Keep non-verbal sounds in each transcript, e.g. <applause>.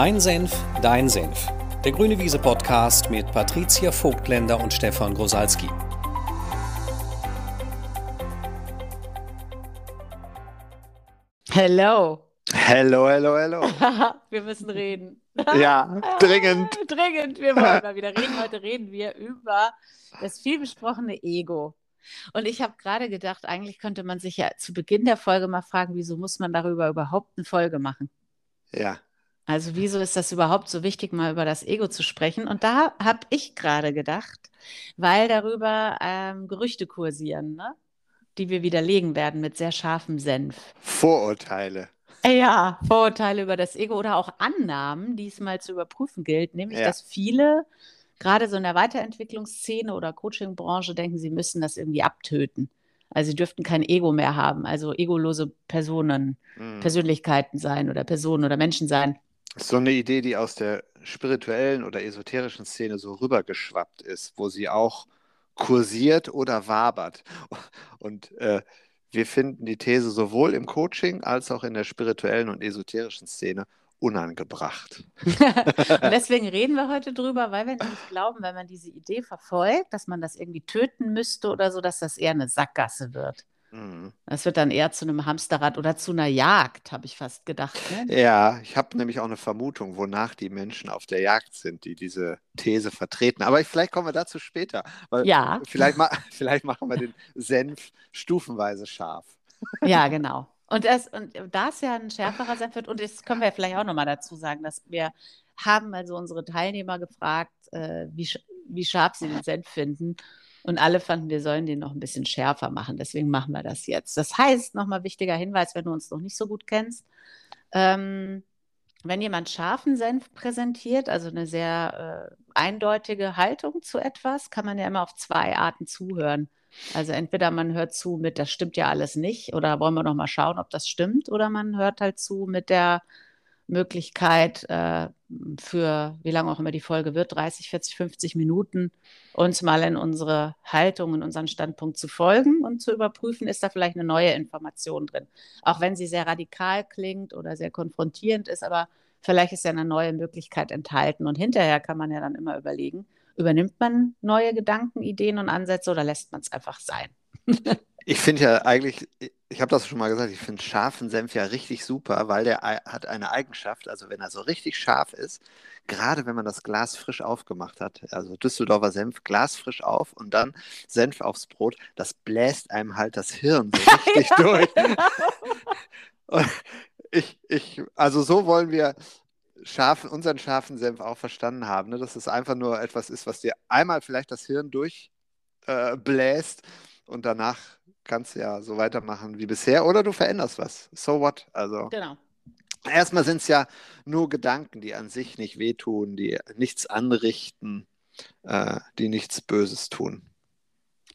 Mein Senf, dein Senf. Der Grüne Wiese Podcast mit Patricia Vogtländer und Stefan Grosalski. Hello. Hello, hello, hello. <laughs> wir müssen reden. <laughs> Ja, dringend. <laughs> dringend. Wir wollen mal wieder reden. Heute reden wir über das vielbesprochene Ego. Und ich habe gerade gedacht, eigentlich könnte man sich ja zu Beginn der Folge mal fragen, wieso muss man darüber überhaupt eine Folge machen? Ja. Also wieso ist das überhaupt so wichtig, mal über das Ego zu sprechen? Und da habe ich gerade gedacht, weil darüber ähm, Gerüchte kursieren, ne? die wir widerlegen werden mit sehr scharfem Senf. Vorurteile. Ja, Vorurteile über das Ego oder auch Annahmen, die es mal zu überprüfen gilt, nämlich Ja. dass viele gerade so in der Weiterentwicklungsszene oder Coachingbranche denken, sie müssen das irgendwie abtöten. Also sie dürften kein Ego mehr haben, also egolose Personen, Mhm. Persönlichkeiten sein oder Personen oder Menschen sein. So eine Idee, die aus der spirituellen oder esoterischen Szene so rübergeschwappt ist, wo sie auch kursiert oder wabert. <laughs> Und äh, wir finden die These sowohl im Coaching als auch in der spirituellen und esoterischen Szene unangebracht. <laughs> Und <laughs> deswegen reden wir heute drüber, weil wir nämlich glauben, wenn man diese Idee verfolgt, dass man das irgendwie töten müsste oder so, dass das eher eine Sackgasse wird. Mhm. Das wird dann eher zu einem Hamsterrad oder zu einer Jagd, habe ich fast gedacht. Ne? Ja, ich habe nämlich auch eine Vermutung, wonach die Menschen auf der Jagd sind, die diese These vertreten. Aber ich, vielleicht kommen wir dazu später. Ja. Vielleicht, ma <laughs> vielleicht machen wir den Senf stufenweise scharf. Ja, genau. Und, das, und da es ja ein schärferer Senf wird, und das können wir vielleicht auch nochmal dazu sagen, dass wir haben also unsere Teilnehmer gefragt, äh, wie, sch- wie scharf sie den Senf finden. Und alle fanden, wir sollen den noch ein bisschen schärfer machen. Deswegen machen wir das jetzt. Das heißt, nochmal wichtiger Hinweis, wenn du uns noch nicht so gut kennst. Ähm, wenn jemand scharfen Senf präsentiert, also eine sehr äh, eindeutige Haltung zu etwas, kann man ja immer auf zwei Arten zuhören. Also entweder man hört zu mit, das stimmt ja alles nicht, oder wollen wir noch mal schauen, ob das stimmt, oder man hört halt zu mit der Möglichkeit äh, für, wie lange auch immer die Folge wird, 30, 40, 50 Minuten, uns mal in unsere Haltung, in unseren Standpunkt zu folgen und zu überprüfen, ist da vielleicht eine neue Information drin. Auch wenn sie sehr radikal klingt oder sehr konfrontierend ist, aber vielleicht ist ja eine neue Möglichkeit enthalten. Und hinterher kann man ja dann immer überlegen, übernimmt man neue Gedanken, Ideen und Ansätze oder lässt man es einfach sein? <laughs> Ich finde ja eigentlich, ich habe das schon mal gesagt, ich finde scharfen Senf ja richtig super, weil der hat eine Eigenschaft, also wenn er so richtig scharf ist, gerade wenn man das Glas frisch aufgemacht hat, also Düsseldorfer Senf, Glas frisch auf und dann Senf aufs Brot, das bläst einem halt das Hirn so <laughs> richtig durch. Und ich, ich, also so wollen wir scharfen, unseren scharfen Senf auch verstanden haben, ne? dass es einfach nur etwas ist, was dir einmal vielleicht das Hirn durchbläst äh, und danach kannst du ja so weitermachen wie bisher oder du veränderst was. So what? Also Genau. erstmal sind es ja nur Gedanken, die an sich nicht wehtun, die nichts anrichten, äh, die nichts Böses tun.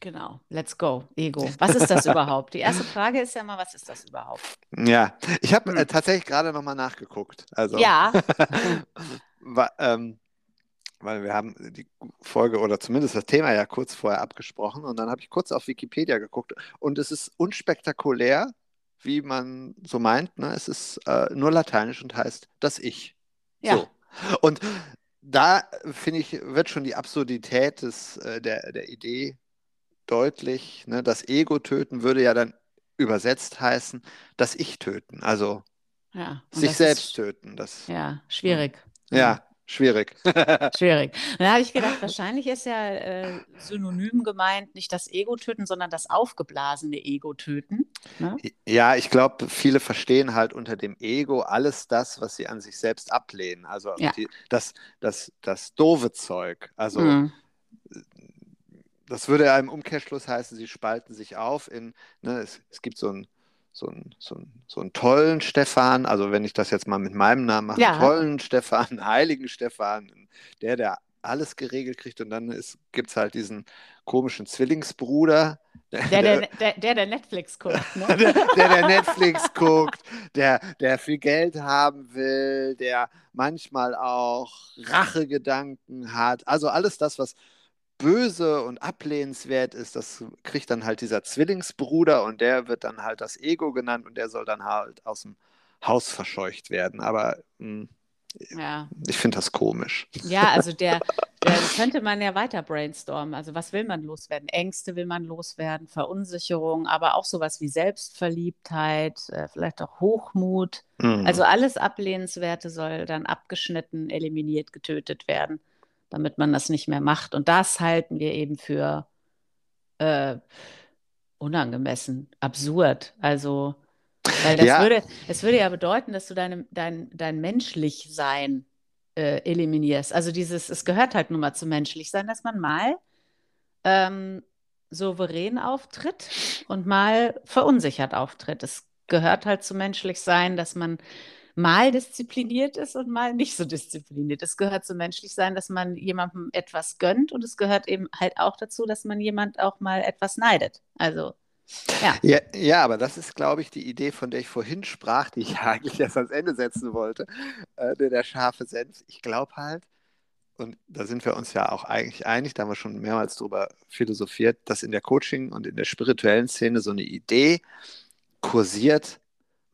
Genau, let's go, Ego. Was ist das <laughs> überhaupt? Die erste Frage ist ja mal, was ist das überhaupt? Ja, ich habe äh, Hm. tatsächlich gerade nochmal nachgeguckt. Also, Ja, <laughs> ähm, weil wir haben die Folge oder zumindest das Thema ja kurz vorher abgesprochen und dann habe ich kurz auf Wikipedia geguckt und es ist unspektakulär, wie man so meint. Ne? Es ist äh, nur lateinisch und heißt das Ich. ja, So. Und da finde ich, wird schon die Absurdität des, äh, der, der Idee deutlich. Ne? Das Ego töten würde ja dann übersetzt heißen, das Ich töten, also ja. Sich selbst ist, töten. Das, ja, schwierig. ja, schwierig. <laughs> Schwierig. Da habe ich gedacht, wahrscheinlich ist ja äh, synonym gemeint, nicht das Ego töten, sondern das aufgeblasene Ego töten. Ne? Ja, ich glaube, viele verstehen halt unter dem Ego alles das, was sie an sich selbst ablehnen. Also Ja. die, das, das, das doofe Zeug. Also Mhm. das würde ja im Umkehrschluss heißen, sie spalten sich auf in, ne, es, es gibt so einen so einen, so einen, so einen tollen Stefan, also wenn ich das jetzt mal mit meinem Namen mache, Ja. einen tollen Stefan, einen heiligen Stefan, der, der alles geregelt kriegt und dann gibt es halt diesen komischen Zwillingsbruder, Der, der, der, der, der Netflix guckt. Ne? <laughs> der, der, der Netflix guckt, der, der viel Geld haben will, der manchmal auch Rachegedanken hat. Also alles das, was böse und ablehnenswert ist, das kriegt dann halt dieser Zwillingsbruder und der wird dann halt das Ego genannt und der soll dann halt aus dem Haus verscheucht werden. Aber mh, Ja. Ich finde das komisch. Ja, also <laughs> der, der könnte man ja weiter brainstormen. Also was will man loswerden? Ängste will man loswerden, Verunsicherung, aber auch sowas wie Selbstverliebtheit, äh, vielleicht auch Hochmut. Mhm. Also alles Ablehnenswerte soll dann abgeschnitten, eliminiert, getötet werden, damit man das nicht mehr macht. Und das halten wir eben für äh, unangemessen, absurd. Also weil das Ja. würde, es würde ja bedeuten, dass du deine, dein, dein Menschlichsein äh, eliminierst. Also dieses, es gehört halt nun mal zum Menschlichsein, dass man mal ähm, souverän auftritt und mal verunsichert auftritt. Es gehört halt zum Menschlichsein, dass man mal diszipliniert ist und mal nicht so diszipliniert. Es gehört zum Menschlichsein, dass man jemandem etwas gönnt und es gehört eben halt auch dazu, dass man jemand auch mal etwas neidet. Also, ja. Ja, ja, aber das ist, glaube ich, die Idee, von der ich vorhin sprach, die ich <laughs> eigentlich erst ans Ende setzen wollte, äh, der, scharfe Senf. Ich glaube halt, und da sind wir uns ja auch eigentlich einig, da haben wir schon mehrmals drüber philosophiert, dass in der Coaching- und in der spirituellen Szene so eine Idee kursiert,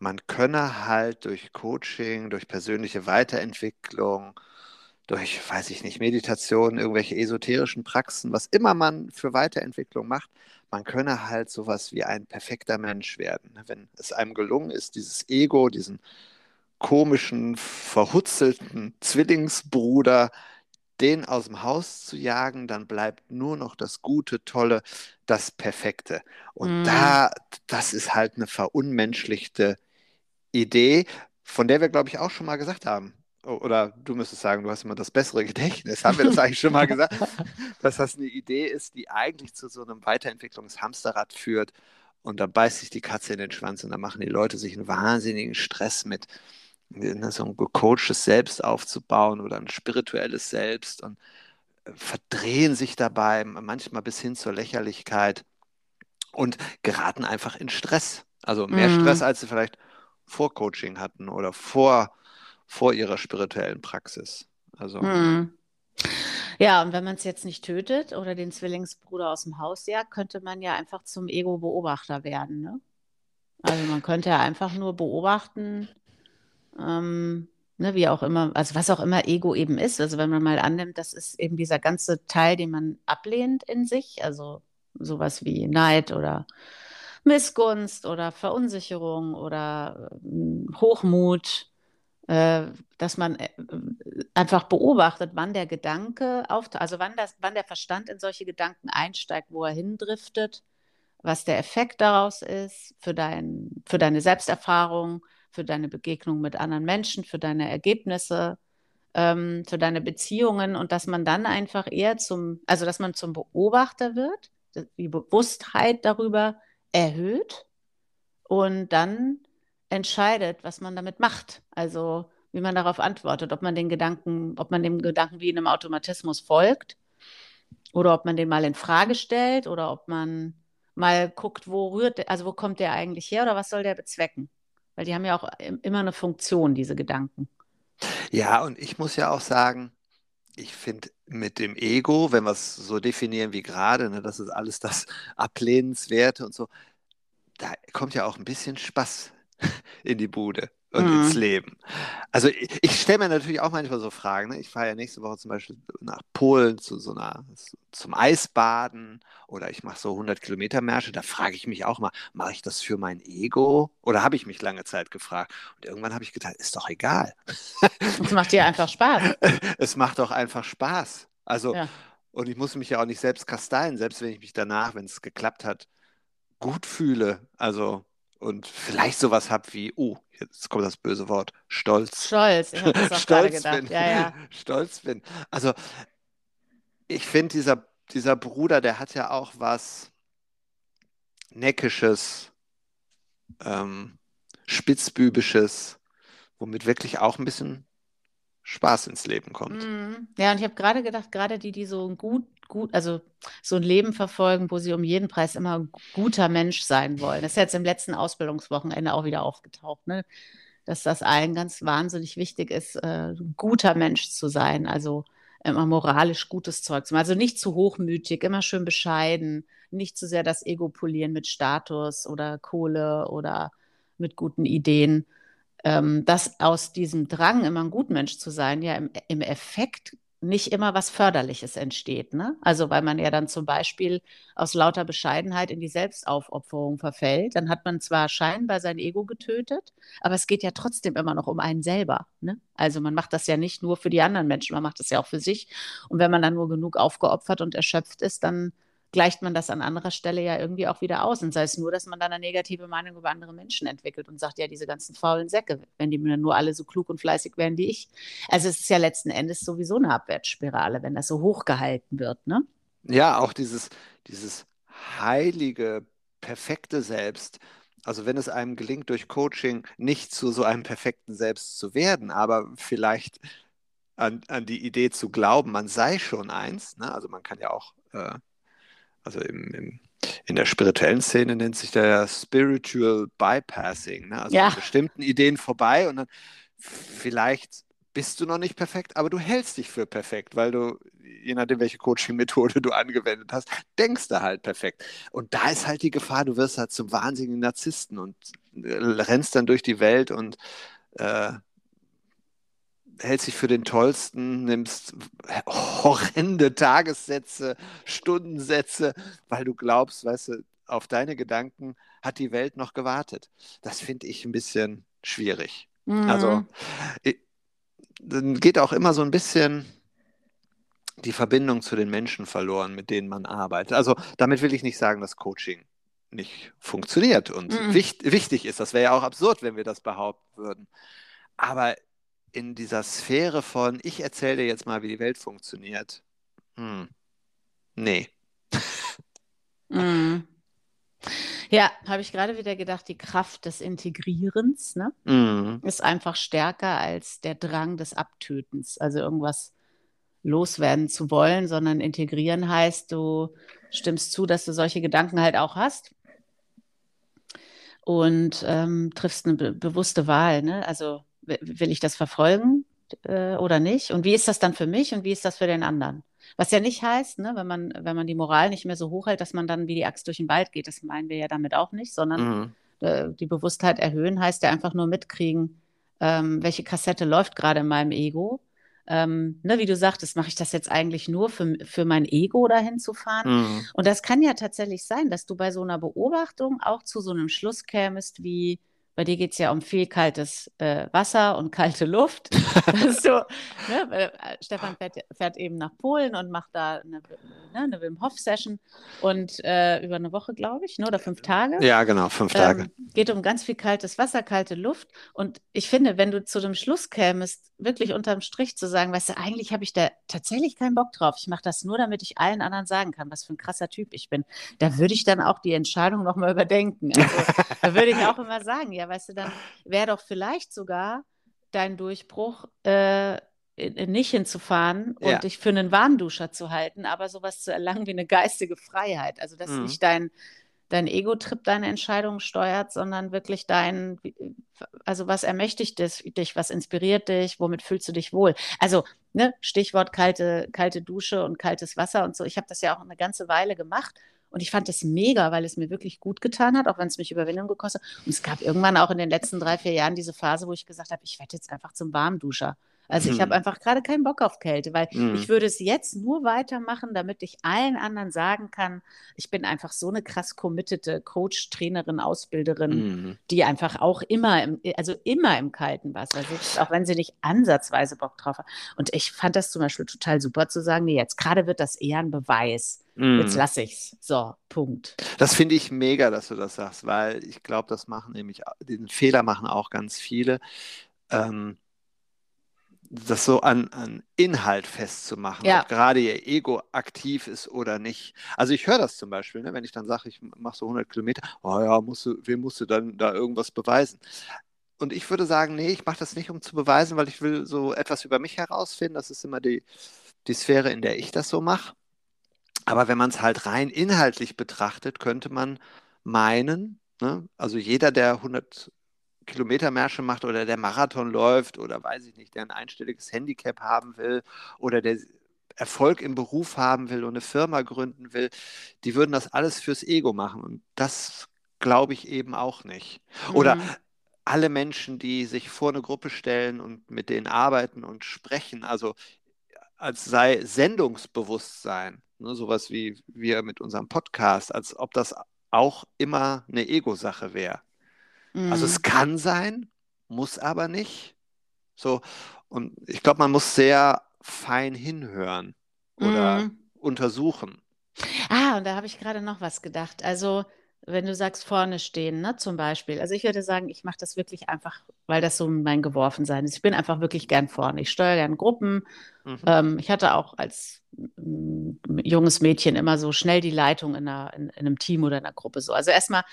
man könne halt durch Coaching, durch persönliche Weiterentwicklung, durch, weiß ich nicht, Meditation, irgendwelche esoterischen Praxen, was immer man für Weiterentwicklung macht, man könne halt sowas wie ein perfekter Mensch werden. Wenn es einem gelungen ist, dieses Ego, diesen komischen, verhutzelten Zwillingsbruder, den aus dem Haus zu jagen, dann bleibt nur noch das Gute, Tolle, das Perfekte. Und Mm. da, das ist halt eine verunmenschlichte Idee, von der wir, glaube ich, auch schon mal gesagt haben. Oder du müsstest sagen, du hast immer das bessere Gedächtnis. Haben wir das eigentlich schon mal gesagt? <laughs> Dass das eine Idee ist, die eigentlich zu so einem Weiterentwicklungshamsterrad führt. Und da beißt sich die Katze in den Schwanz und da machen die Leute sich einen wahnsinnigen Stress mit, ne, so ein gecoachtes Selbst aufzubauen oder ein spirituelles Selbst und äh, verdrehen sich dabei, manchmal bis hin zur Lächerlichkeit und geraten einfach in Stress. Also mehr Mhm. Stress, als sie vielleicht vor Coaching hatten oder vor, vor ihrer spirituellen Praxis. Also, Hm. Ja, und wenn man es jetzt nicht tötet oder den Zwillingsbruder aus dem Haus jagt, könnte man ja einfach zum Ego-Beobachter werden, ne? Also man könnte ja einfach nur beobachten, ähm, ne, wie auch immer, also was auch immer Ego eben ist. Also wenn man mal annimmt, das ist eben dieser ganze Teil, den man ablehnt in sich, also sowas wie Neid oder Missgunst oder Verunsicherung oder ähm, Hochmut äh, dass man äh, einfach beobachtet, wann der Gedanke auftaucht, also wann, das, wann der Verstand in solche Gedanken einsteigt, wo er hindriftet, was der Effekt daraus ist für, dein, für deine Selbsterfahrung, für deine Begegnung mit anderen Menschen, für deine Ergebnisse, ähm, für deine Beziehungen und dass man dann einfach eher zum, also dass man zum Beobachter wird, die Bewusstheit darüber erhöht und dann entscheidet, was man damit macht. Also wie man darauf antwortet, ob man den Gedanken, ob man dem Gedanken wie in einem Automatismus folgt oder ob man den mal in Frage stellt oder ob man mal guckt, wo rührt, also wo kommt der eigentlich her oder was soll der bezwecken? Weil die haben ja auch im- immer eine Funktion, diese Gedanken. ja, und ich muss ja auch sagen, ich finde mit dem Ego, wenn wir es so definieren wie gerade, ne, das ist alles das <laughs> Ablehnenswerte und so, da kommt ja auch ein bisschen Spaß <laughs> in die Bude und Mhm. ins Leben. Also ich, ich stelle mir natürlich auch manchmal so Fragen. Ne? Ich fahre ja nächste Woche zum Beispiel nach Polen zu so einer, zum Eisbaden oder ich mache so 100 Kilometer Märsche. Da frage ich mich auch mal, mache ich das für mein Ego? Oder habe ich mich lange Zeit gefragt? Und irgendwann habe ich gedacht, ist doch egal. Das macht dir einfach Spaß. <laughs> es macht doch einfach Spaß. Also, Ja. und ich muss mich ja auch nicht selbst kasteien, selbst wenn ich mich danach, wenn es geklappt hat, gut fühle. Also, und vielleicht sowas habe wie, oh, jetzt kommt das böse Wort, Stolz. Stolz, ich habe das auch <laughs> Stolz gedacht. bin. Ja, ja. <laughs> Stolz bin. Also, ich finde, dieser, dieser Bruder, der hat ja auch was Neckisches, ähm, Spitzbübisches, womit wirklich auch ein bisschen Spaß ins Leben kommt. Mhm. Ja, und ich habe gerade gedacht, gerade die, die so ein gut, gut, also so ein Leben verfolgen, wo sie um jeden Preis immer ein guter Mensch sein wollen. Das ist jetzt im letzten Ausbildungswochenende auch wieder aufgetaucht, ne? Dass das allen ganz wahnsinnig wichtig ist, äh, ein guter Mensch zu sein, also immer moralisch gutes Zeug zu machen. Also nicht zu hochmütig, immer schön bescheiden, nicht zu sehr das Ego polieren mit Status oder Kohle oder mit guten Ideen. Ähm, dass aus diesem Drang, immer ein Gutmensch zu sein, ja im, im Effekt nicht immer was Förderliches entsteht. Ne? Also weil man ja dann zum Beispiel aus lauter Bescheidenheit in die Selbstaufopferung verfällt, dann hat man zwar scheinbar sein Ego getötet, aber es geht ja trotzdem immer noch um einen selber. Ne? Also man macht das ja nicht nur für die anderen Menschen, man macht das ja auch für sich. Und wenn man dann nur genug aufgeopfert und erschöpft ist, dann gleicht man das an anderer Stelle ja irgendwie auch wieder aus. Und sei es nur, dass man dann eine negative Meinung über andere Menschen entwickelt und sagt, ja, diese ganzen faulen Säcke, wenn die nur alle so klug und fleißig wären wie ich. Also es ist ja letzten Endes sowieso eine Abwärtsspirale, wenn das so hochgehalten wird, ne? Ja, auch dieses, dieses heilige, perfekte Selbst. Also wenn es einem gelingt, durch Coaching nicht zu so einem perfekten Selbst zu werden, aber vielleicht an, an die Idee zu glauben, man sei schon eins. Ne? Also man kann ja auch äh, also im, im, in der spirituellen Szene nennt sich der Spiritual Bypassing, ne? also ja. bestimmten Ideen vorbei und dann vielleicht bist du noch nicht perfekt, aber du hältst dich für perfekt, weil du, je nachdem, welche Coaching-Methode du angewendet hast, denkst du halt perfekt. Und da ist halt die Gefahr, du wirst halt zum wahnsinnigen Narzissten und äh, rennst dann durch die Welt und äh, hältst dich für den Tollsten, nimmst horrende Tagessätze, Stundensätze, weil du glaubst, weißt du, auf deine Gedanken hat die Welt noch gewartet. Das finde ich ein bisschen schwierig. Mhm. Also dann geht auch immer so ein bisschen die Verbindung zu den Menschen verloren, mit denen man arbeitet. Also damit will ich nicht sagen, dass Coaching nicht funktioniert und mhm. wichtig, wichtig ist. Das wäre ja auch absurd, wenn wir das behaupten würden. Aber in dieser Sphäre von, ich erzähle dir jetzt mal, wie die Welt funktioniert. Hm. Nee. mm. <laughs> Ja, habe ich gerade wieder gedacht, die Kraft des Integrierens ne, mm. ist einfach stärker als der Drang des Abtötens. Also irgendwas loswerden zu wollen, sondern integrieren heißt, du stimmst zu, dass du solche Gedanken halt auch hast und ähm, triffst eine be bewusste Wahl. Ne? Also will ich das verfolgen äh, oder nicht? Und wie ist das dann für mich und wie ist das für den anderen? Was ja nicht heißt, ne, wenn, man, wenn man die Moral nicht mehr so hochhält, dass man dann wie die Axt durch den Wald geht. Das meinen wir ja damit auch nicht, sondern mhm. äh, die Bewusstheit erhöhen heißt ja einfach nur mitkriegen, ähm, welche Kassette läuft gerade in meinem Ego. Ähm, ne, wie du sagtest, mache ich das jetzt eigentlich nur für, für mein Ego dahin zu fahren? Mhm. Und das kann ja tatsächlich sein, dass du bei so einer Beobachtung auch zu so einem Schluss kämest wie, bei dir geht es ja um viel kaltes äh, Wasser und <laughs> kalte Luft. so, ne, äh, Stefan fährt, fährt, eben nach Polen und macht da eine, ne, eine Wim Hof Session und äh, über eine Woche, glaube ich, ne, oder fünf Tage. Ja, genau, fünf Tage. Ähm, geht um ganz viel kaltes Wasser, kalte Luft. Und ich finde, wenn du zu dem Schluss kämest, wirklich unterm Strich zu sagen, weißt du, eigentlich habe ich da tatsächlich keinen Bock drauf. Ich mache das nur, damit ich allen anderen sagen kann, was für ein krasser Typ ich bin. Da würde ich dann auch die Entscheidung nochmal überdenken. Also, da würde ich auch immer sagen, ja, weißt du, dann wäre doch vielleicht sogar dein Durchbruch, äh, nicht hinzufahren und ja. dich für einen Warnduscher zu halten, aber sowas zu erlangen wie eine geistige Freiheit. Also, dass mhm. nicht dein, dein Ego-Trip deine Entscheidungen steuert, sondern wirklich dein, also was ermächtigt dich, was inspiriert dich, womit fühlst du dich wohl? Also, ne, Stichwort kalte, kalte Dusche und kaltes Wasser und so. Ich habe das ja auch eine ganze Weile gemacht und ich fand das mega, weil es mir wirklich gut getan hat, auch wenn es mich Überwindung gekostet hat. Und es gab irgendwann auch in den letzten drei, vier Jahren diese Phase, wo ich gesagt habe, ich werde jetzt einfach zum Warmduscher. Also ich habe hm. einfach gerade keinen Bock auf Kälte, weil mhm. ich würde es jetzt nur weitermachen, damit ich allen anderen sagen kann, ich bin einfach so eine krass committete Coach, Trainerin, Ausbilderin, mhm. die einfach auch immer, im, also immer im kalten Wasser sitzt, auch wenn sie nicht ansatzweise Bock drauf hat. Und ich fand das zum Beispiel total super zu sagen, nee, jetzt gerade wird das eher ein Beweis. Mhm. Jetzt lasse ich's. So, Punkt. Das finde ich mega, dass du das sagst, weil ich glaube, das machen nämlich, den Fehler machen auch ganz viele. Ähm, das so an, an Inhalt festzumachen, ja. ob gerade ihr Ego aktiv ist oder nicht. Also ich höre das zum Beispiel, ne, wenn ich dann sage, ich mache so 100 Kilometer, oh ja, musst du, wem musst du dann da irgendwas beweisen? Und ich würde sagen, nee, ich mache das nicht, um zu beweisen, weil ich will so etwas über mich herausfinden. Das ist immer die, die Sphäre, in der ich das so mache. Aber wenn man es halt rein inhaltlich betrachtet, könnte man meinen, ne, also jeder, der 100 Kilometermärsche macht oder der Marathon läuft oder weiß ich nicht, der ein einstelliges Handicap haben will oder der Erfolg im Beruf haben will und eine Firma gründen will, die würden das alles fürs Ego machen. Und das glaube ich eben auch nicht. Mhm. Oder alle Menschen, die sich vor eine Gruppe stellen und mit denen arbeiten und sprechen, also als sei Sendungsbewusstsein, ne, sowas wie wir mit unserem Podcast, als ob das auch immer eine Ego-Sache wäre. Mhm. Also es kann sein, muss aber nicht. So, und ich glaube, man muss sehr fein hinhören oder mhm. untersuchen. Ah, und da habe ich gerade noch was gedacht. Also, wenn du sagst, vorne stehen, ne, zum Beispiel. Also ich würde sagen, ich mache das wirklich einfach, weil das so mein Geworfensein ist. Ich bin einfach wirklich gern vorne. Ich steuere gern Gruppen. Mhm. Ähm, ich hatte auch als mm, junges Mädchen immer so schnell die Leitung in, einer, in, in einem Team oder in einer Gruppe. So. Also erstmal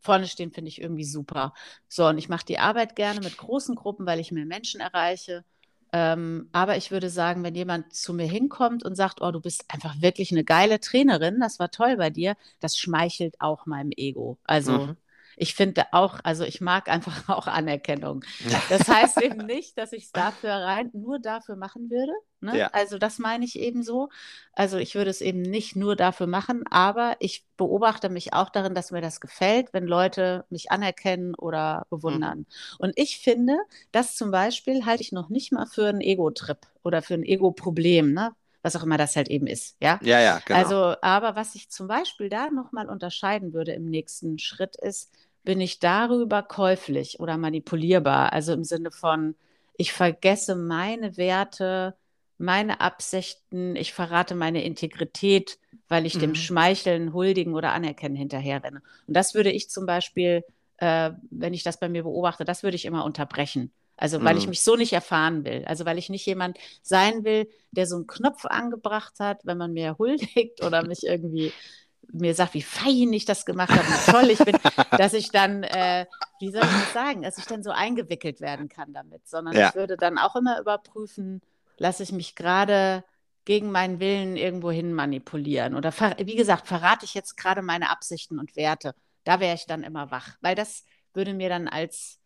vorne stehen finde ich irgendwie super. So, und ich mache die Arbeit gerne mit großen Gruppen, weil ich mehr Menschen erreiche. Ähm, aber ich würde sagen, wenn jemand zu mir hinkommt und sagt, oh, du bist einfach wirklich eine geile Trainerin, das war toll bei dir, das schmeichelt auch meinem Ego. Also mhm ich finde auch, also ich mag einfach <laughs> auch Anerkennung. Das heißt <laughs> eben nicht, dass ich es dafür rein nur dafür machen würde. Ne? Ja. Also das meine ich eben so. Also ich würde es eben nicht nur dafür machen, aber ich beobachte mich auch darin, dass mir das gefällt, wenn Leute mich anerkennen oder bewundern. Mhm. Und ich finde, das zum Beispiel halte ich noch nicht mal für einen Ego-Trip oder für ein Ego-Problem. Ne? was auch immer das halt eben ist, ja? Ja, ja, genau. Also, aber was ich zum Beispiel da nochmal unterscheiden würde im nächsten Schritt ist, bin ich darüber käuflich oder manipulierbar. Also im Sinne von, ich vergesse meine Werte, meine Absichten, ich verrate meine Integrität, weil ich mhm. dem Schmeicheln, Huldigen oder Anerkennen hinterherrenne. Und das würde ich zum Beispiel, äh, wenn ich das bei mir beobachte, das würde ich immer unterbrechen. Also weil mhm. ich mich so nicht erfahren will. Also weil ich nicht jemand sein will, der so einen Knopf angebracht hat, wenn man mir <laughs> huldigt oder mich irgendwie mir sagt, wie fein ich das gemacht habe, wie toll ich bin, <laughs> dass ich dann, äh, wie soll ich das sagen, dass ich dann so eingewickelt werden kann damit, sondern ja. ich würde dann auch immer überprüfen, lasse ich mich gerade gegen meinen Willen irgendwo hin manipulieren oder wie gesagt, verrate ich jetzt gerade meine Absichten und Werte. Da wäre ich dann immer wach, weil das würde mir dann als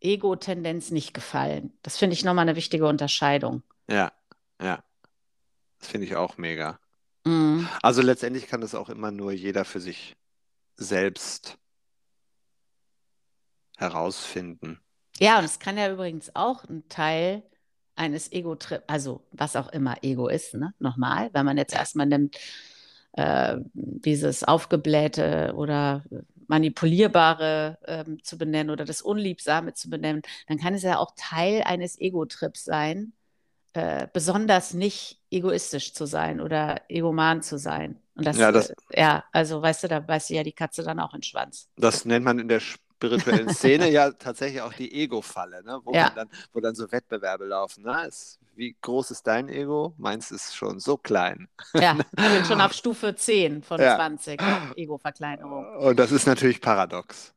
Ego-Tendenz nicht gefallen. Das finde ich nochmal eine wichtige Unterscheidung. Ja, ja. Das finde ich auch mega. Mhm. Also letztendlich kann das auch immer nur jeder für sich selbst herausfinden. Ja, und es kann ja übrigens auch ein Teil eines Ego-Trip, also was auch immer Ego ist, ne? Nochmal, wenn man jetzt erstmal nimmt, äh, dieses Aufgeblähte oder Manipulierbare äh, zu benennen oder das Unliebsame zu benennen, dann kann es ja auch Teil eines Ego-Trips sein, äh, besonders nicht egoistisch zu sein oder egoman zu sein. Und das, ja, das, äh, ja, also weißt du, da beißt ja die Katze dann auch in den Schwanz. Das nennt man in der spirituellen <laughs> Szene ja tatsächlich auch die Ego-Falle, ne? wo, ja. dann, wo dann so Wettbewerbe laufen. Ne? Ist, wie groß ist dein Ego? Meins ist schon so klein. Ja, <laughs> ich bin schon auf Stufe 10 von ja. 20 Ego-Verkleinerung. Und das ist natürlich paradox.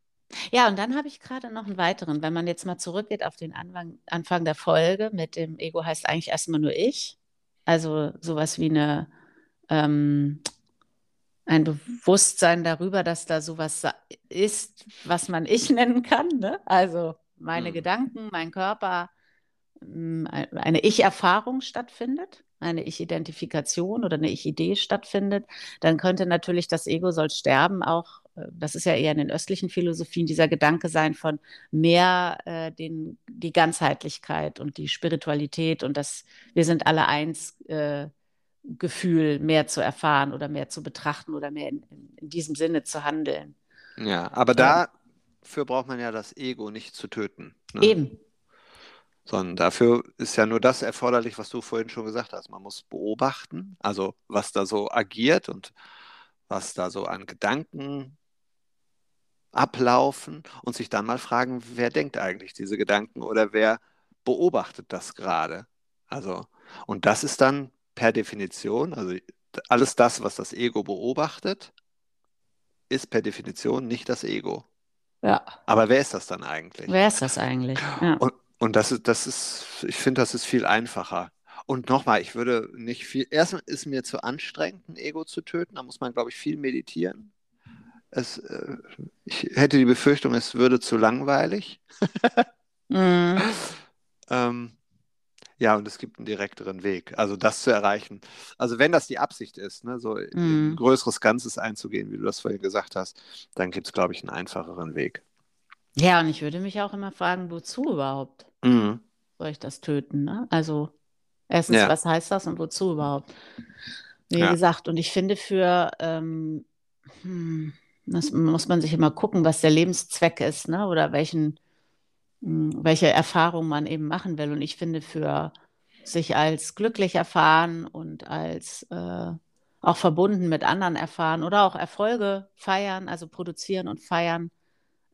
Ja, und dann habe ich gerade noch einen weiteren. Wenn man jetzt mal zurückgeht auf den Anfang, Anfang der Folge mit dem Ego heißt eigentlich erstmal nur ich. Also sowas wie eine, ähm, ein Bewusstsein darüber, dass da sowas ist, was man ich <laughs> nennen kann. Ne? Also meine mhm. Gedanken, mein Körper, hm, eine Ich-Erfahrung stattfindet, eine Ich-Identifikation oder eine Ich-Idee stattfindet, dann könnte natürlich das Ego soll sterben auch das ist ja eher in den östlichen Philosophien, dieser Gedanke sein von mehr äh, den, die Ganzheitlichkeit und die Spiritualität und das wir sind alle eins äh, Gefühl mehr zu erfahren oder mehr zu betrachten oder mehr in, in, diesem Sinne zu handeln. Ja, aber dafür braucht man ja das Ego nicht zu töten. Ne? Eben. Sondern dafür ist ja nur das erforderlich, was du vorhin schon gesagt hast. Man muss beobachten, also was da so agiert und was da so an Gedanken ablaufen und sich dann mal fragen, wer denkt eigentlich diese Gedanken oder wer beobachtet das gerade. Also, und das ist dann per Definition, also alles das, was das Ego beobachtet, ist per Definition nicht das Ego. Ja. Aber wer ist das dann eigentlich? Wer ist das eigentlich? Ja. Und, und das ist, das ist, ich finde, das ist viel einfacher. Und nochmal, ich würde nicht viel. Erstmal ist mir zu anstrengend, ein Ego zu töten. Da muss man, glaube ich, viel meditieren. Es, äh, ich hätte die Befürchtung, es würde zu langweilig. <laughs> mm. ähm, ja, und es gibt einen direkteren Weg, also das zu erreichen. Also wenn das die Absicht ist, ne, so mm. in ein größeres Ganzes einzugehen, wie du das vorhin gesagt hast, dann gibt es, glaube ich, einen einfacheren Weg. Ja, und ich würde mich auch immer fragen, wozu überhaupt Mhm. soll ich das töten? Ne? Also erstens, Ja. was heißt das und wozu überhaupt? Wie Ja. gesagt, und ich finde für, ähm, hm, das muss man sich immer gucken, was der Lebenszweck ist, ne? Oder welchen, hm, welche Erfahrung man eben machen will. Und ich finde für sich als glücklich erfahren und als äh, auch verbunden mit anderen erfahren oder auch Erfolge feiern, also produzieren und feiern,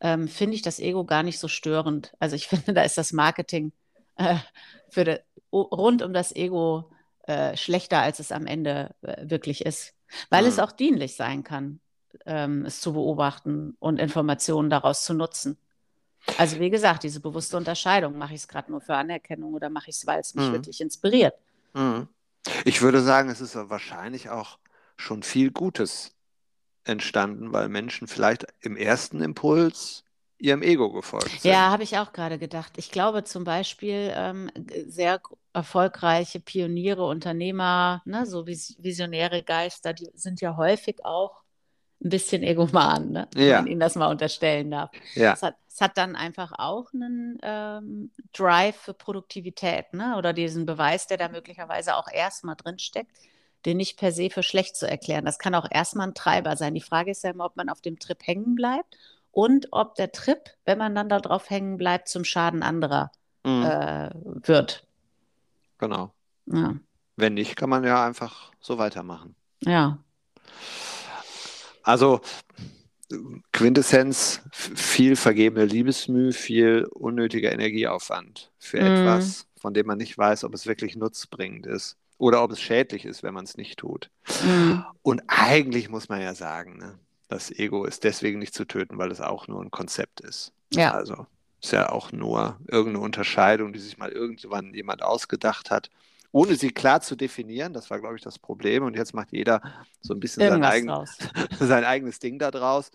ähm, finde ich das Ego gar nicht so störend. Also ich <laughs> finde, da ist das Marketing äh, für de, rund um das Ego äh, schlechter, als es am Ende äh, wirklich ist. Weil es Mhm. auch dienlich sein kann, ähm, es zu beobachten und Informationen daraus zu nutzen. Also wie gesagt, diese bewusste Unterscheidung, mache ich es gerade nur für Anerkennung oder mache ich es, weil es mich Mhm. wirklich inspiriert? Mhm. Ich würde sagen, es ist wahrscheinlich auch schon viel Gutes entstanden, weil Menschen vielleicht im ersten Impuls ihrem Ego gefolgt sind. Ja, habe ich auch gerade gedacht. Ich glaube zum Beispiel ähm, sehr erfolgreiche Pioniere, Unternehmer, ne, so vis visionäre Geister, die sind ja häufig auch ein bisschen egoman, ne, wenn Ja. man ihnen das mal unterstellen darf. Ja. Es hat, es hat dann einfach auch einen ähm, Drive für Produktivität, ne, oder diesen Beweis, der da möglicherweise auch erstmal drinsteckt, den nicht per se für schlecht zu erklären. Das kann auch erstmal ein Treiber sein. Die Frage ist ja immer, ob man auf dem Trip hängen bleibt und ob der Trip, wenn man dann da drauf hängen bleibt, zum Schaden anderer Mhm. äh, wird. Genau. Ja. Wenn nicht, kann man ja einfach so weitermachen. ja. Also Quintessenz, viel vergebene Liebesmüh, viel unnötiger Energieaufwand für Mhm. etwas, von dem man nicht weiß, ob es wirklich nutzbringend ist oder ob es schädlich ist, wenn man es nicht tut. Mhm. Und eigentlich muss man ja sagen, ne, das Ego ist deswegen nicht zu töten, weil es auch nur ein Konzept ist. Ja. Also ist ja auch nur irgendeine Unterscheidung, die sich mal irgendwann jemand ausgedacht hat, ohne sie klar zu definieren. Das war, glaube ich, das Problem. Und jetzt macht jeder so ein bisschen sein, eigen, <laughs> sein eigenes Ding da draus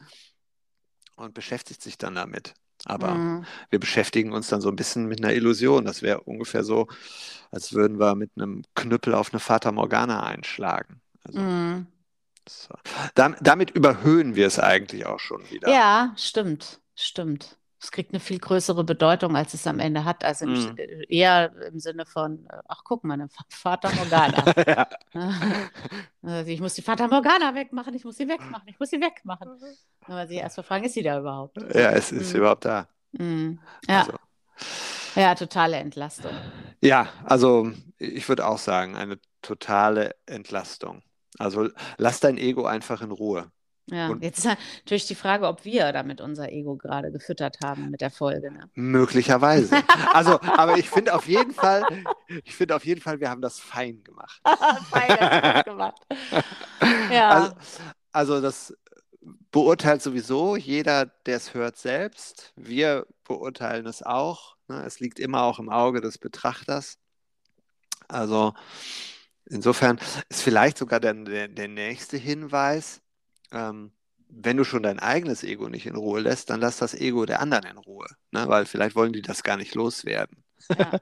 und beschäftigt sich dann damit. Aber Mhm. wir beschäftigen uns dann so ein bisschen mit einer Illusion. Das wäre ungefähr so, als würden wir mit einem Knüppel auf eine Fata Morgana einschlagen. Also, Mhm. so. Dam- damit überhöhen wir es eigentlich auch schon wieder. Ja, stimmt, stimmt. Es kriegt eine viel größere Bedeutung, als es am Ende hat. Also im, Mhm. äh, eher im Sinne von, äh, ach guck mal, eine Fata Morgana. <laughs> <laughs> Also ich muss die Fata Morgana wegmachen, ich muss sie wegmachen, ich muss sie wegmachen. Aber sie erst mal fragen, ist sie da überhaupt? ja, es ist Mhm. überhaupt da. Mhm. Ja, Also, ja, totale Entlastung. ja, also ich würde auch sagen, eine totale Entlastung. Also lass dein Ego einfach in Ruhe. Ja, Und- jetzt ist natürlich die Frage, ob wir damit unser Ego gerade gefüttert haben mit der Folge. Ne? Möglicherweise. <laughs> Also, aber ich finde auf jeden Fall, ich finde auf jeden Fall, wir haben das fein gemacht. <laughs> Fein, gemacht. <laughs> Ja. Also, also das beurteilt sowieso jeder, der es hört, selbst. Wir beurteilen es auch. Ne? Es liegt immer auch im Auge des Betrachters. Also insofern ist vielleicht sogar der, der, der nächste Hinweis, ähm, wenn du schon dein eigenes Ego nicht in Ruhe lässt, dann lass das Ego der anderen in Ruhe. Ne? Weil vielleicht wollen die das gar nicht loswerden. Ja.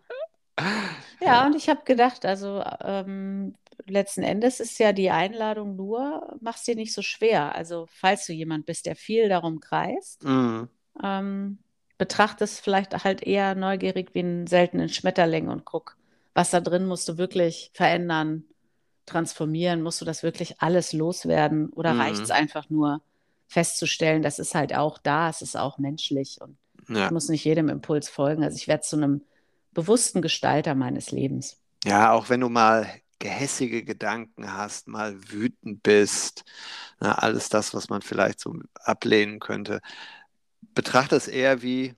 <laughs> Ja, und ich habe gedacht, also ähm, letzten Endes ist ja die Einladung nur, mach's dir nicht so schwer. Also falls du jemand bist, der viel darum kreist, Mhm. ähm, betrachte es vielleicht halt eher neugierig wie einen seltenen Schmetterling und guck, was da drin musst du wirklich verändern, transformieren, musst du das wirklich alles loswerden oder Mhm. reicht es einfach nur festzustellen, das ist halt auch da, es ist auch menschlich und Ja. ich muss nicht jedem Impuls folgen. Also ich werde zu einem bewussten Gestalter meines Lebens. Ja, auch wenn du mal gehässige Gedanken hast, mal wütend bist, na, alles das, was man vielleicht so ablehnen könnte, betrachte es eher wie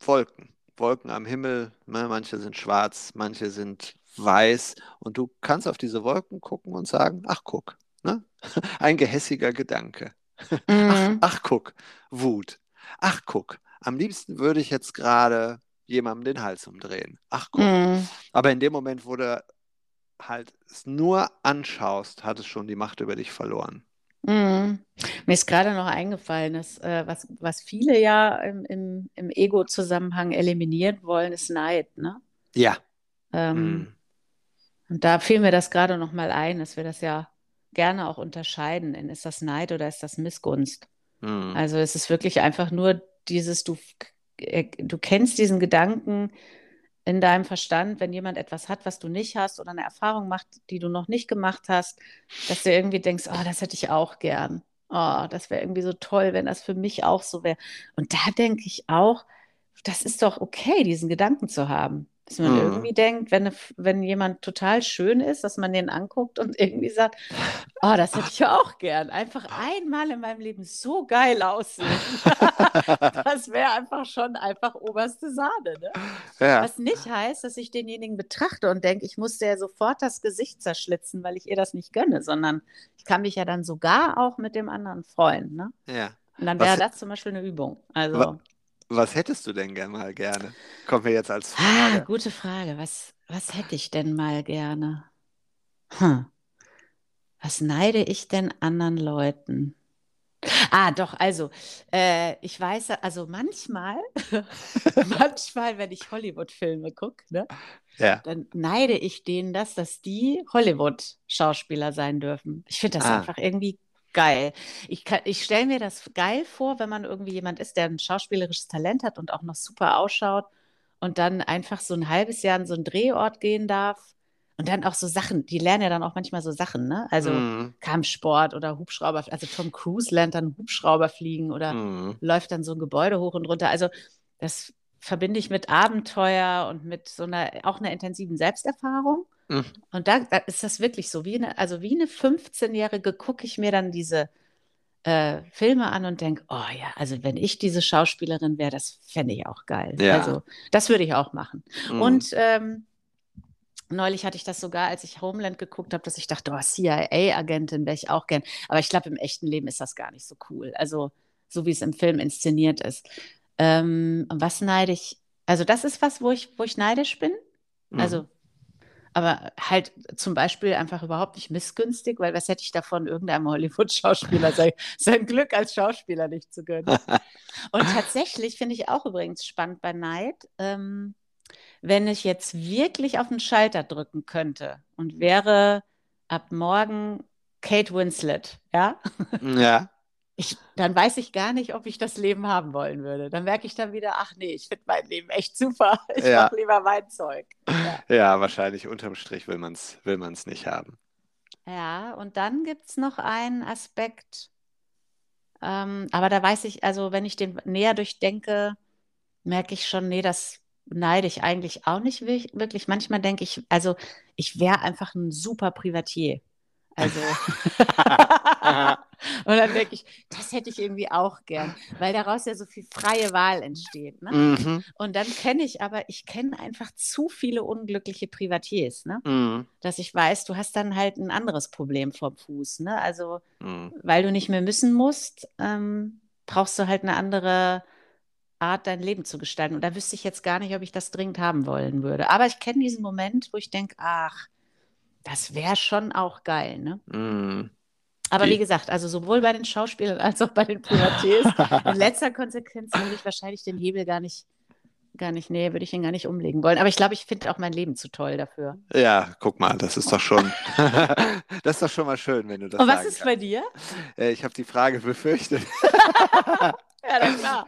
Wolken. Wolken am Himmel, ne? Manche sind schwarz, manche sind weiß und du kannst auf diese Wolken gucken und sagen, ach guck, ne? <laughs> ein gehässiger Gedanke. <laughs> Ach, Mhm. ach guck, Wut. Ach guck, am liebsten würde ich jetzt gerade jemandem den Hals umdrehen. Ach guck. Mhm. Aber in dem Moment, wo du halt es nur anschaust, hat es schon die Macht über dich verloren. Mhm. Mir ist gerade noch eingefallen, dass äh, was, was viele ja im, im, im Ego-Zusammenhang eliminieren wollen, ist Neid, ne? Ja. Ähm, Mhm. Und da fiel mir das gerade noch mal ein, dass wir das ja gerne auch unterscheiden in, ist das Neid oder ist das Missgunst? Mhm. Also es ist wirklich einfach nur dieses, du, äh, du kennst diesen Gedanken in deinem Verstand, wenn jemand etwas hat, was du nicht hast oder eine Erfahrung macht, die du noch nicht gemacht hast, dass du irgendwie denkst, oh, das hätte ich auch gern. Oh, das wäre irgendwie so toll, wenn das für mich auch so wäre. Und da denke ich auch, das ist doch okay, diesen Gedanken zu haben. Dass man Mhm. irgendwie denkt, wenn, eine, wenn jemand total schön ist, dass man den anguckt und irgendwie sagt, oh, das hätte ich ja auch gern. Einfach einmal in meinem Leben so geil aussehen. <laughs> das wäre einfach schon einfach oberste Sahne. Ne? Ja. Was nicht heißt, dass ich denjenigen betrachte und denke, ich muss der sofort das Gesicht zerschlitzen, weil ich ihr das nicht gönne, sondern ich kann mich ja dann sogar auch mit dem anderen freuen. Ne? ja. Und dann wäre das zum Beispiel eine Übung. Also, Was hättest du denn gern mal gerne? Kommt mir jetzt als ah, Frage. gute Frage. Was, was hätte ich denn mal gerne? Hm. Was neide ich denn anderen Leuten? Ah, doch, also, äh, ich weiß, also manchmal, <laughs> manchmal, wenn ich Hollywood-Filme gucke, ne, Ja. dann neide ich denen das, dass die Hollywood-Schauspieler sein dürfen. Ich finde das Ah. einfach irgendwie geil. Ich, kann- ich stelle mir das geil vor, wenn man irgendwie jemand ist, der ein schauspielerisches Talent hat und auch noch super ausschaut und dann einfach so ein halbes Jahr an so einen Drehort gehen darf und dann auch so Sachen, die lernen ja dann auch manchmal so Sachen, ne? Also Mhm. Kampfsport oder Hubschrauber, also Tom Cruise lernt dann Hubschrauber fliegen oder Mhm. läuft dann so ein Gebäude hoch und runter. Also das verbinde ich mit Abenteuer und mit so einer, auch einer intensiven Selbsterfahrung. Mhm. Und da, da ist das wirklich so, wie eine, also wie eine 15-Jährige gucke ich mir dann diese äh, Filme an und denke, oh ja, also wenn ich diese Schauspielerin wäre, das fände ich auch geil. Ja. Also das würde ich auch machen. Mhm. Und ähm, neulich hatte ich das sogar, als ich Homeland geguckt habe, dass ich dachte, oh, CIA-Agentin wäre ich auch gern. Aber ich glaube, im echten Leben ist das gar nicht so cool. Also so wie es im Film inszeniert ist. Ähm, was neide ich? Also das ist was, wo ich, wo ich neidisch bin. Mhm. Also, aber halt zum Beispiel einfach überhaupt nicht missgünstig, weil was hätte ich davon, irgendeinem Hollywood-Schauspieler sein, sein Glück als Schauspieler nicht zu gönnen. <laughs> Und tatsächlich finde ich auch übrigens spannend bei Neid, ähm, wenn ich jetzt wirklich auf den Schalter drücken könnte und wäre ab morgen Kate Winslet, ja, ja. Ich, dann weiß ich gar nicht, ob ich das Leben haben wollen würde. Dann merke ich dann wieder, ach nee, ich finde mein Leben echt super. <laughs> Ich Ja. mache lieber mein Zeug. Ja. Ja, wahrscheinlich unterm Strich will man es will man's nicht haben. Ja, und dann gibt es noch einen Aspekt, ähm, aber da weiß ich, also wenn ich den näher durchdenke, merke ich schon, nee, das neide ich eigentlich auch nicht wi- wirklich. Manchmal denke ich, also ich wäre einfach ein super Privatier. Also, <laughs> und dann denke ich, das hätte ich irgendwie auch gern, weil daraus ja so viel freie Wahl entsteht. Ne? Mhm. Und dann kenne ich aber, ich kenne einfach zu viele unglückliche Privatiers, ne? Mhm. dass ich weiß, du hast dann halt ein anderes Problem vom Fuß. Ne? Also, Mhm. weil du nicht mehr müssen musst, ähm, brauchst du halt eine andere Art, dein Leben zu gestalten. Und da wüsste ich jetzt gar nicht, ob ich das dringend haben wollen würde. Aber ich kenne diesen Moment, wo ich denke, ach, das wäre schon auch geil. Ne? Mhm. Aber Die- wie gesagt, also sowohl bei den Schauspielern als auch bei den Privatiers, <laughs> in letzter Konsequenz würde ich wahrscheinlich den Hebel gar nicht, gar nicht, nee, würde ich ihn gar nicht umlegen wollen. Aber ich glaube, ich finde auch mein Leben zu toll dafür. Ja, guck mal, das ist doch schon, <laughs> das ist doch schon mal schön, wenn du das Und was ist bei dir? kannst. Äh, Ich habe die Frage befürchtet. <laughs> <laughs> Ja, na klar.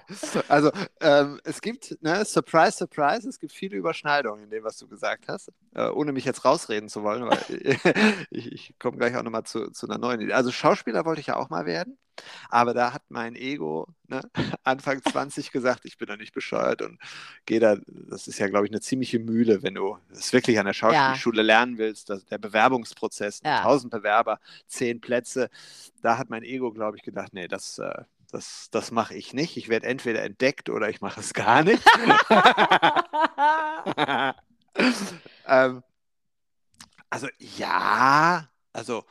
Also, ähm, es gibt, ne, surprise, surprise, es gibt viele Überschneidungen in dem, was du gesagt hast, äh, ohne mich jetzt rausreden zu wollen, weil <laughs> ich, ich komme gleich auch nochmal zu, zu einer neuen Idee. Also, Schauspieler wollte ich ja auch mal werden, aber da hat mein Ego ne, <laughs> Anfang 20 gesagt, ich bin da nicht bescheuert und gehe da, das ist ja, glaube ich, eine ziemliche Mühle, wenn du das wirklich an der Schauspielschule lernen willst, dass der Bewerbungsprozess, Ja. 1000 Bewerber, 10 Plätze, da hat mein Ego, glaube ich, gedacht, nee, das, äh, das, das mache ich nicht. Ich werde entweder entdeckt oder ich mache es gar nicht. <laughs> ähm, also ja, also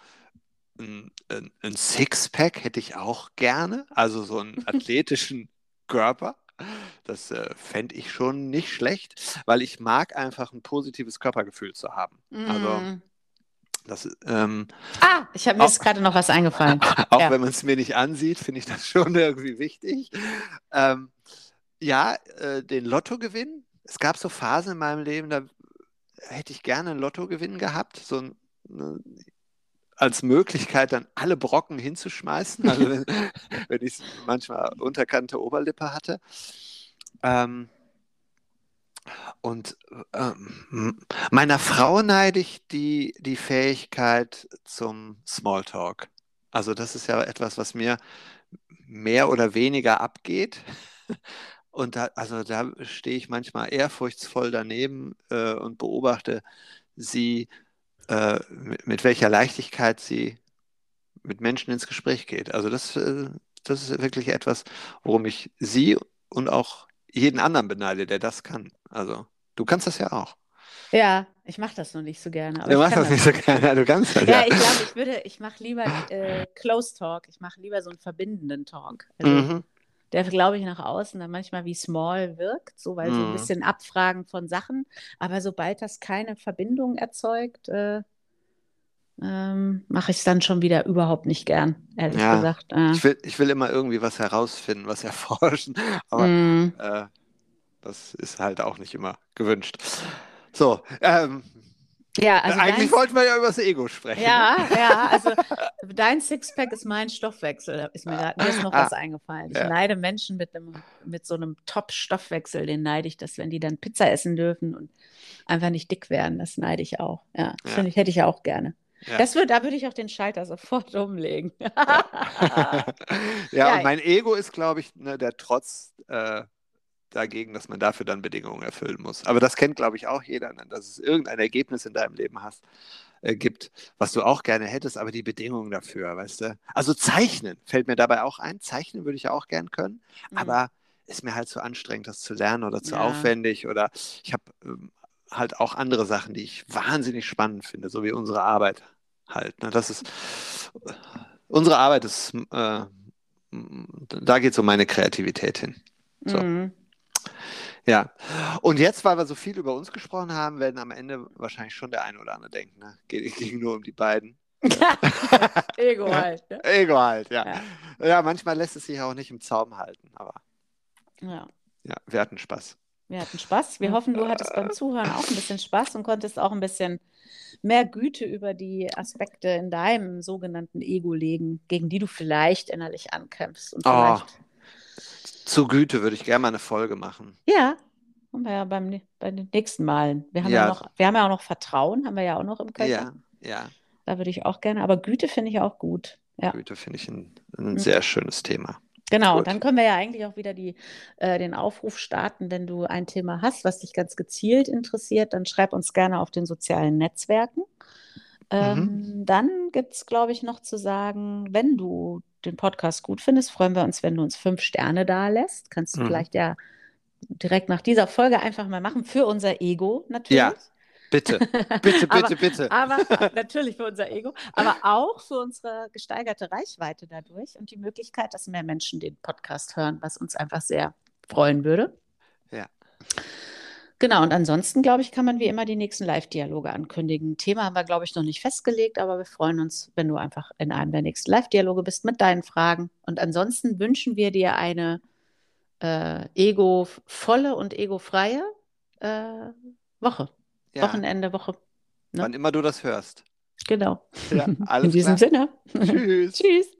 ein, ein, ein Sixpack hätte ich auch gerne, also so einen athletischen Körper. Das äh, fände ich schon nicht schlecht, weil ich mag einfach ein positives Körpergefühl zu haben. Also Mm. Das, ähm, Ah, ich habe mir Auch- jetzt gerade noch was eingefallen. <laughs> auch Ja. wenn man es mir nicht ansieht, finde ich das schon irgendwie wichtig. Ähm, ja, äh, den Lottogewinn. Es gab so Phasen in meinem Leben, da hätte ich gerne einen Lottogewinn gehabt. So ein, ne, als Möglichkeit, dann alle Brocken hinzuschmeißen, also <laughs> wenn, wenn ich manchmal unterkante Oberlippe hatte. Ähm, und ähm, meiner Frau neide ich die, die Fähigkeit zum Smalltalk. Also das ist ja etwas, was mir mehr oder weniger abgeht. <laughs> Und da, also da stehe ich manchmal ehrfurchtsvoll daneben äh, und beobachte sie, äh, mit, mit, welcher Leichtigkeit sie mit Menschen ins Gespräch geht. Also das, äh, das ist wirklich etwas, worum ich sie und auch jeden anderen beneide, der das kann. Also du kannst das ja auch. Ja, ich mache das noch nicht so gerne. du machst das, das nicht so gerne, du kannst das. Ja, ja. ich glaube, ich würde, ich mache lieber äh, Close Talk, ich mache lieber so einen verbindenden Talk. Also, mhm der, glaube ich, nach außen dann manchmal wie small wirkt, so weil mhm. so ein mhm. bisschen Abfragen von Sachen. Aber sobald das keine Verbindung erzeugt, äh, ähm, mache ich es dann schon wieder überhaupt nicht gern, ehrlich ja, gesagt. Äh. Ich, will, ich will immer irgendwie was herausfinden, was <laughs> erforschen, aber mm. äh, das ist halt auch nicht immer gewünscht. So, ähm, ja, also Eigentlich dein, wollten wir ja über das Ego sprechen. Ja, ja, also <laughs> dein Sixpack ist mein Stoffwechsel, ist mir, mir ist noch ah, was eingefallen. Ich ja. neide Menschen mit, einem, mit so einem Top-Stoffwechsel, den neide ich, dass wenn die dann Pizza essen dürfen und einfach nicht dick werden, das neide ich auch. Ja, das ja. ich, hätte ich auch gerne. Ja. Das wird, da würde ich auch den Schalter sofort umlegen. ja, ja, und mein Ego ist, glaube ich, ne, der Trotz äh, dagegen, dass man dafür dann Bedingungen erfüllen muss. Aber das kennt, glaube ich, auch jeder, ne? dass es irgendein Ergebnis in deinem Leben hast, äh, gibt, was du auch gerne hättest, aber die Bedingungen dafür, weißt du? Also zeichnen fällt mir dabei auch ein. Zeichnen würde ich auch gern können, mhm. aber ist mir halt zu anstrengend, das zu lernen oder zu ja. aufwendig oder ich habe ähm, halt auch andere Sachen, die ich wahnsinnig spannend finde, so wie unsere Arbeit halt. Ne? Das ist unsere Arbeit ist äh, da geht so meine Kreativität hin. So. Mhm. Ja, und jetzt, weil wir so viel über uns gesprochen haben, werden am Ende wahrscheinlich schon der eine oder andere denken, ne? Geht, ging nur um die beiden. <laughs> Ego halt. Ne? <laughs> Ego halt, ja. ja. ja. manchmal lässt es sich auch nicht im Zaum halten, aber ja. ja, wir hatten Spaß. Wir hatten Spaß. Wir hoffen, du hattest beim Zuhören auch ein bisschen Spaß und konntest auch ein bisschen mehr Güte über die Aspekte in deinem sogenannten Ego legen, gegen die du vielleicht innerlich ankämpfst. Und oh, zu Güte würde ich gerne mal eine Folge machen. Ja, haben wir ja beim, bei den nächsten Malen. Wir haben ja. ja. noch, wir haben ja auch noch Vertrauen, haben wir ja auch noch im Köcher. Ja, ja. Da würde ich auch gerne, aber Güte finde ich auch gut. Ja. Güte finde ich ein, ein mhm. sehr schönes Thema. Genau, Gut. dann können wir ja eigentlich auch wieder die, äh, den Aufruf starten, wenn du ein Thema hast, was dich ganz gezielt interessiert, dann schreib uns gerne auf den sozialen Netzwerken. Ähm, mhm. Dann gibt es, glaube ich, noch zu sagen, wenn du den Podcast gut findest, freuen wir uns, wenn du uns fünf Sterne da lässt. Kannst du mhm. vielleicht ja direkt nach dieser Folge einfach mal machen für unser Ego natürlich. Ja. Bitte, <laughs> bitte, bitte, aber, bitte. <laughs> Aber natürlich für unser Ego, aber auch für unsere gesteigerte Reichweite dadurch und die Möglichkeit, dass mehr Menschen den Podcast hören, was uns einfach sehr freuen würde. Ja. Genau, und ansonsten, glaube ich, kann man wie immer die nächsten Live-Dialoge ankündigen. Thema haben wir, glaube ich, noch nicht festgelegt, aber wir freuen uns, wenn du einfach in einem der nächsten Live-Dialoge bist mit deinen Fragen. Und ansonsten wünschen wir dir eine äh, ego-volle und ego-freie äh, Woche. Ja. Wochenende, Woche. Ne? Wann immer du das hörst. Genau. Ja, <laughs> in diesem klar. Sinne. Tschüss. <laughs> Tschüss.